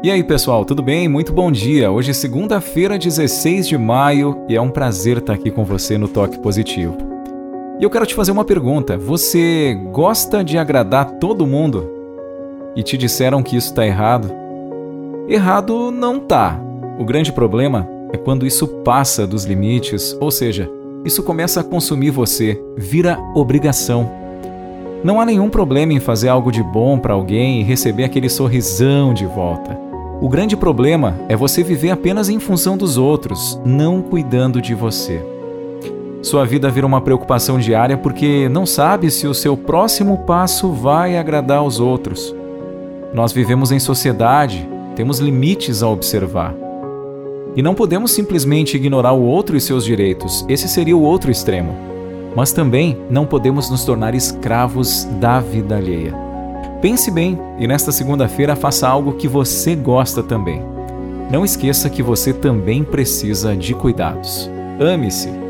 E aí, pessoal, tudo bem? Muito bom dia. Hoje é segunda-feira, 16 de maio, e é um prazer estar aqui com você no Toque Positivo. E eu quero te fazer uma pergunta: você gosta de agradar todo mundo? E te disseram que isso está errado? Errado não tá. O grande problema é quando isso passa dos limites, ou seja, isso começa a consumir você, vira obrigação. Não há nenhum problema em fazer algo de bom para alguém e receber aquele sorrisão de volta. O grande problema é você viver apenas em função dos outros, não cuidando de você. Sua vida vira uma preocupação diária porque não sabe se o seu próximo passo vai agradar aos outros. Nós vivemos em sociedade, temos limites a observar. E não podemos simplesmente ignorar o outro e seus direitos, esse seria o outro extremo. Mas também não podemos nos tornar escravos da vida alheia. Pense bem e nesta segunda-feira faça algo que você gosta também. Não esqueça que você também precisa de cuidados. Ame-se